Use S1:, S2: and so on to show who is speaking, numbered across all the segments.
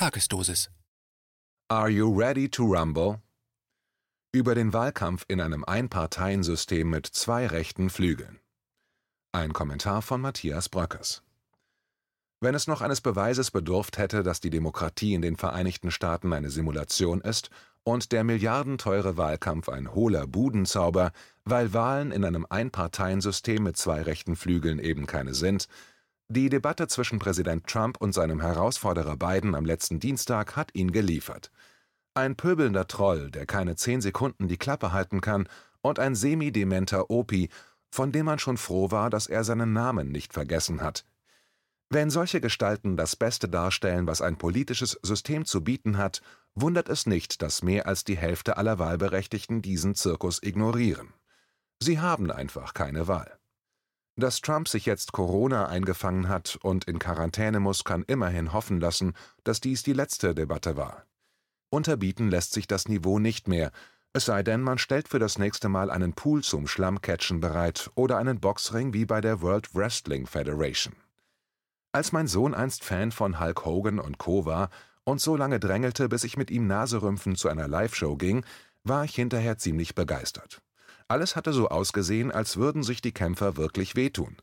S1: Tagesdosis.
S2: Are you ready to rumble? Über den Wahlkampf in einem Einparteiensystem mit zwei rechten Flügeln. Ein Kommentar von Matthias Bröckers. Wenn es noch eines Beweises bedurft hätte, dass die Demokratie in den Vereinigten Staaten eine Simulation ist und der milliardenteure Wahlkampf ein hohler Budenzauber, weil Wahlen in einem Einparteiensystem mit zwei rechten Flügeln eben keine sind, die Debatte zwischen Präsident Trump und seinem Herausforderer Biden am letzten Dienstag hat ihn geliefert. Ein pöbelnder Troll, der keine zehn Sekunden die Klappe halten kann, und ein semidementer Opi, von dem man schon froh war, dass er seinen Namen nicht vergessen hat. Wenn solche Gestalten das Beste darstellen, was ein politisches System zu bieten hat, wundert es nicht, dass mehr als die Hälfte aller Wahlberechtigten diesen Zirkus ignorieren. Sie haben einfach keine Wahl. Dass Trump sich jetzt Corona eingefangen hat und in Quarantäne muss, kann immerhin hoffen lassen, dass dies die letzte Debatte war. Unterbieten lässt sich das Niveau nicht mehr, es sei denn, man stellt für das nächste Mal einen Pool zum Schlammcatchen bereit oder einen Boxring wie bei der World Wrestling Federation. Als mein Sohn einst Fan von Hulk Hogan und Co. war und so lange drängelte, bis ich mit ihm Naserümpfen zu einer Live-Show ging, war ich hinterher ziemlich begeistert. Alles hatte so ausgesehen, als würden sich die Kämpfer wirklich wehtun.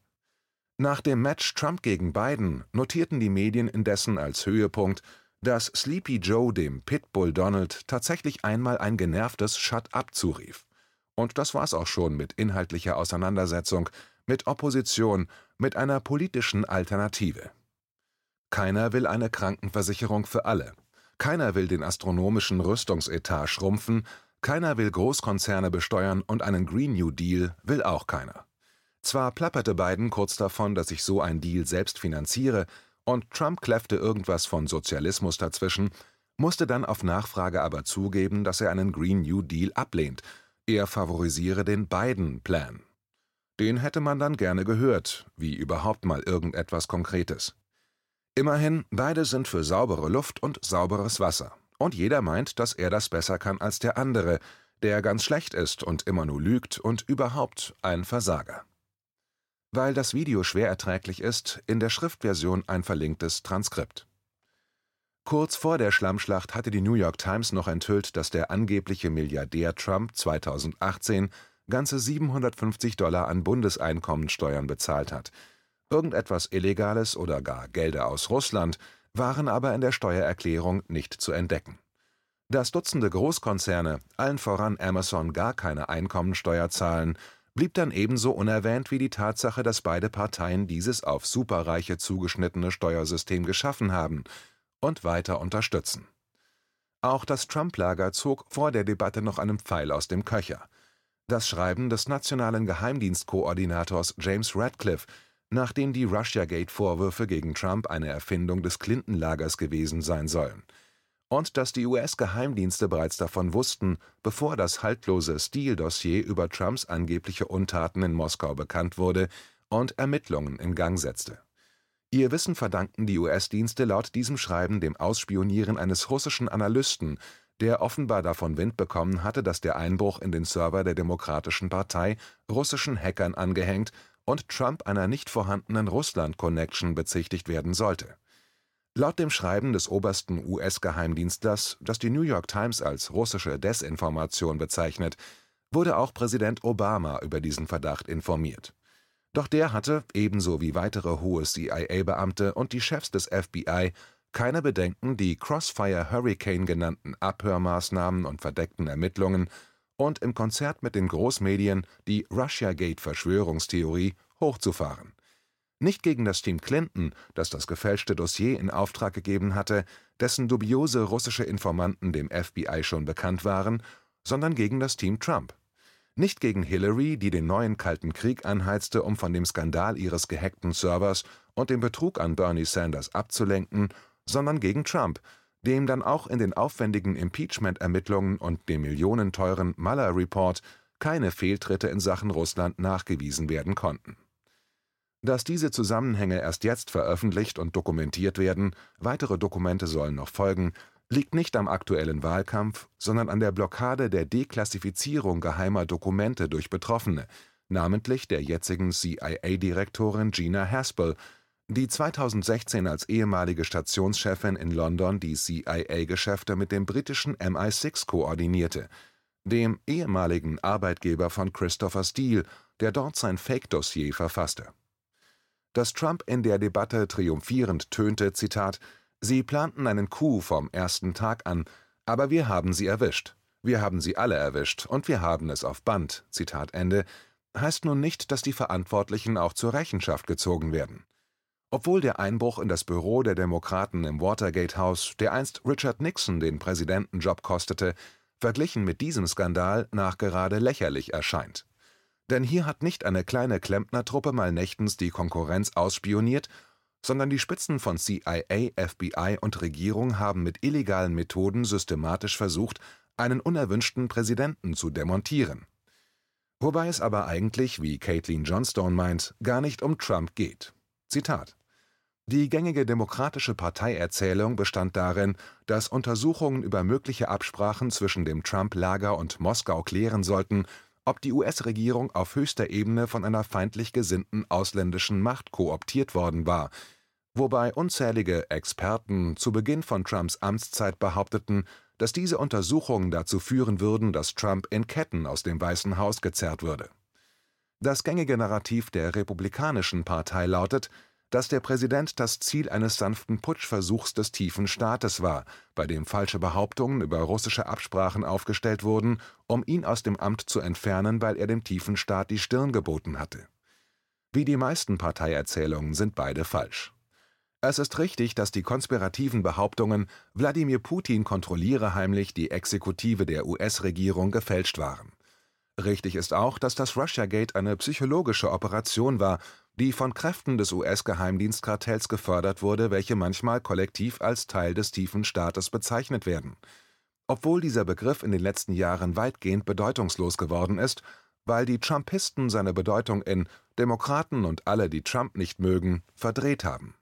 S2: Nach dem Match Trump gegen Biden notierten die Medien indessen als Höhepunkt, dass Sleepy Joe dem Pitbull Donald tatsächlich einmal ein genervtes Shut up zurief. Und das war's auch schon mit inhaltlicher Auseinandersetzung, mit Opposition, mit einer politischen Alternative. Keiner will eine Krankenversicherung für alle. Keiner will den astronomischen Rüstungsetat schrumpfen, keiner will Großkonzerne besteuern und einen Green New Deal will auch keiner. Zwar plapperte Biden kurz davon, dass ich so ein Deal selbst finanziere, und Trump kläffte irgendwas von Sozialismus dazwischen, musste dann auf Nachfrage aber zugeben, dass er einen Green New Deal ablehnt. Er favorisiere den Biden-Plan. Den hätte man dann gerne gehört, wie überhaupt mal irgendetwas Konkretes. Immerhin, beide sind für saubere Luft und sauberes Wasser. Und jeder meint, dass er das besser kann als der andere, der ganz schlecht ist und immer nur lügt und überhaupt ein Versager. Weil das Video schwer erträglich ist, in der Schriftversion ein verlinktes Transkript. Kurz vor der Schlammschlacht hatte die New York Times noch enthüllt, dass der angebliche Milliardär Trump 2018 ganze 750 Dollar an Bundeseinkommensteuern bezahlt hat. Irgendetwas Illegales oder gar Gelder aus Russland, waren aber in der Steuererklärung nicht zu entdecken. Dass Dutzende Großkonzerne, allen voran Amazon, gar keine Einkommensteuer zahlen, blieb dann ebenso unerwähnt wie die Tatsache, dass beide Parteien dieses auf Superreiche zugeschnittene Steuersystem geschaffen haben und weiter unterstützen. Auch das Trump-Lager zog vor der Debatte noch einen Pfeil aus dem Köcher. Das Schreiben des nationalen Geheimdienstkoordinators James Radcliffe nachdem die Russiagate-Vorwürfe gegen Trump eine Erfindung des Clinton-Lagers gewesen sein sollen. Und dass die US-Geheimdienste bereits davon wussten, bevor das haltlose Steele-Dossier über Trumps angebliche Untaten in Moskau bekannt wurde und Ermittlungen in Gang setzte. Ihr Wissen verdankten die US-Dienste laut diesem Schreiben dem Ausspionieren eines russischen Analysten, der offenbar davon Wind bekommen hatte, dass der Einbruch in den Server der Demokratischen Partei russischen Hackern angehängt und Trump einer nicht vorhandenen Russland-Connection bezichtigt werden sollte. Laut dem Schreiben des obersten US-Geheimdienstlers, das die New York Times als russische Desinformation bezeichnet, wurde auch Präsident Obama über diesen Verdacht informiert. Doch der hatte, ebenso wie weitere hohe CIA-Beamte und die Chefs des FBI, keine Bedenken, die Crossfire Hurricane genannten Abhörmaßnahmen und verdeckten Ermittlungen und im Konzert mit den Großmedien die Russiagate-Verschwörungstheorie hochzufahren. Nicht gegen das Team Clinton, das das gefälschte Dossier in Auftrag gegeben hatte, dessen dubiose russische Informanten dem FBI schon bekannt waren, sondern gegen das Team Trump. Nicht gegen Hillary, die den neuen Kalten Krieg anheizte, um von dem Skandal ihres gehackten Servers und dem Betrug an Bernie Sanders abzulenken, sondern gegen Trump, dem dann auch in den aufwendigen Impeachment-Ermittlungen und dem millionenteuren Mueller-Report keine Fehltritte in Sachen Russland nachgewiesen werden konnten. Dass diese Zusammenhänge erst jetzt veröffentlicht und dokumentiert werden, weitere Dokumente sollen noch folgen, liegt nicht am aktuellen Wahlkampf, sondern an der Blockade der Deklassifizierung geheimer Dokumente durch Betroffene, namentlich der jetzigen CIA-Direktorin Gina Haspel, die 2016 als ehemalige Stationschefin in London die CIA-Geschäfte mit dem britischen MI6 koordinierte, dem ehemaligen Arbeitgeber von Christopher Steele, der dort sein Fake-Dossier verfasste. Dass Trump in der Debatte triumphierend tönte: Zitat, Sie planten einen Coup vom ersten Tag an, aber wir haben sie erwischt. Wir haben sie alle erwischt und wir haben es auf Band. Zitat Ende, heißt nun nicht, dass die Verantwortlichen auch zur Rechenschaft gezogen werden. Obwohl der Einbruch in das Büro der Demokraten im Watergate-Haus, der einst Richard Nixon den Präsidentenjob kostete, verglichen mit diesem Skandal nachgerade lächerlich erscheint. Denn hier hat nicht eine kleine Klempnertruppe mal nächtens die Konkurrenz ausspioniert, sondern die Spitzen von CIA, FBI und Regierung haben mit illegalen Methoden systematisch versucht, einen unerwünschten Präsidenten zu demontieren. Wobei es aber eigentlich, wie Caitlin Johnstone meint, gar nicht um Trump geht. Zitat Die gängige Demokratische Parteierzählung bestand darin, dass Untersuchungen über mögliche Absprachen zwischen dem Trump-Lager und Moskau klären sollten, ob die US-Regierung auf höchster Ebene von einer feindlich gesinnten ausländischen Macht kooptiert worden war, wobei unzählige Experten zu Beginn von Trumps Amtszeit behaupteten, dass diese Untersuchungen dazu führen würden, dass Trump in Ketten aus dem Weißen Haus gezerrt würde. Das gängige Narrativ der Republikanischen Partei lautet, dass der Präsident das Ziel eines sanften Putschversuchs des tiefen Staates war, bei dem falsche Behauptungen über russische Absprachen aufgestellt wurden, um ihn aus dem Amt zu entfernen, weil er dem tiefen Staat die Stirn geboten hatte. Wie die meisten Parteierzählungen sind beide falsch. Es ist richtig, dass die konspirativen Behauptungen, Wladimir Putin kontrolliere heimlich die Exekutive der US-Regierung, gefälscht waren. Richtig ist auch, dass das Russiagate eine psychologische Operation war, die von Kräften des US-Geheimdienstkartells gefördert wurde, welche manchmal kollektiv als Teil des tiefen Staates bezeichnet werden. Obwohl dieser Begriff in den letzten Jahren weitgehend bedeutungslos geworden ist, weil die Trumpisten seine Bedeutung in Demokraten und alle, die Trump nicht mögen, verdreht haben.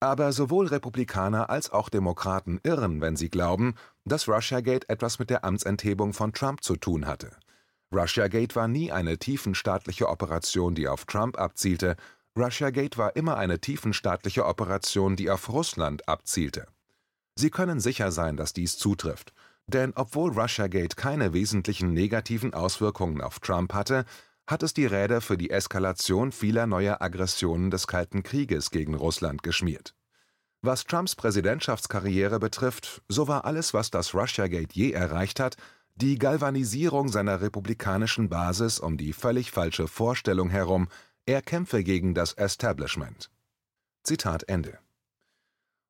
S2: Aber sowohl Republikaner als auch Demokraten irren, wenn sie glauben, dass Russiagate etwas mit der Amtsenthebung von Trump zu tun hatte. Russiagate war nie eine tiefenstaatliche Operation, die auf Trump abzielte, Russiagate war immer eine tiefenstaatliche Operation, die auf Russland abzielte. Sie können sicher sein, dass dies zutrifft, denn obwohl Russiagate keine wesentlichen negativen Auswirkungen auf Trump hatte, hat es die Räder für die Eskalation vieler neuer Aggressionen des Kalten Krieges gegen Russland geschmiert. Was Trumps Präsidentschaftskarriere betrifft, so war alles, was das Russiagate je erreicht hat, die Galvanisierung seiner republikanischen Basis um die völlig falsche Vorstellung herum, er kämpfe gegen das Establishment. Zitat Ende.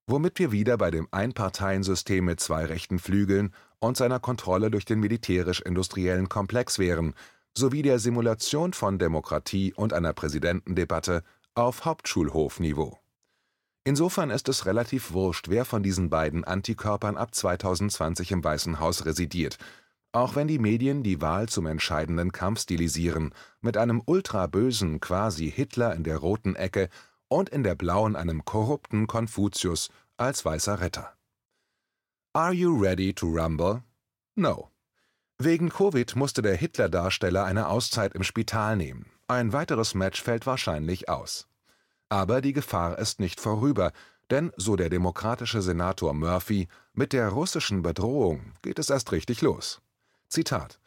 S2: Womit wir wieder bei dem Einparteiensystem mit zwei rechten Flügeln und seiner Kontrolle durch den militärisch-industriellen Komplex wären, sowie der Simulation von Demokratie und einer Präsidentendebatte auf Hauptschulhofniveau. Insofern ist es relativ wurscht, wer von diesen beiden Antikörpern ab 2020 im Weißen Haus residiert, auch wenn die Medien die Wahl zum entscheidenden Kampf stilisieren, mit einem ultrabösen quasi Hitler in der roten Ecke und in der blauen einem korrupten Konfuzius als weißer Retter. Are you ready to rumble? No. Wegen Covid musste der Hitler-Darsteller eine Auszeit im Spital nehmen. Ein weiteres Match fällt wahrscheinlich aus. Aber die Gefahr ist nicht vorüber, denn, so der demokratische Senator Murphy, mit der russischen Bedrohung geht es erst richtig los. Zitat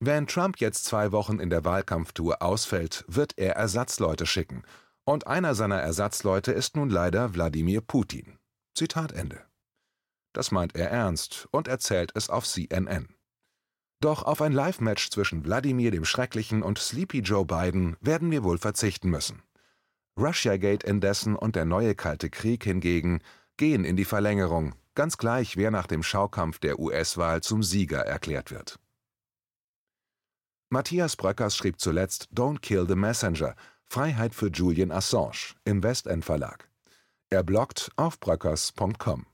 S2: Wenn Trump jetzt zwei Wochen in der Wahlkampftour ausfällt, wird er Ersatzleute schicken. Und einer seiner Ersatzleute ist nun leider Wladimir Putin. Zitat Ende. Das meint er ernst und erzählt es auf CNN. Doch auf ein Live-Match zwischen Wladimir dem Schrecklichen und Sleepy Joe Biden werden wir wohl verzichten müssen. Russiagate indessen und der neue Kalte Krieg hingegen gehen in die Verlängerung, ganz gleich, wer nach dem Schaukampf der US-Wahl zum Sieger erklärt wird. Matthias Bröckers schrieb zuletzt Don't Kill the Messenger – Freiheit für Julian Assange im Westend Verlag. Er bloggt auf bröckers.com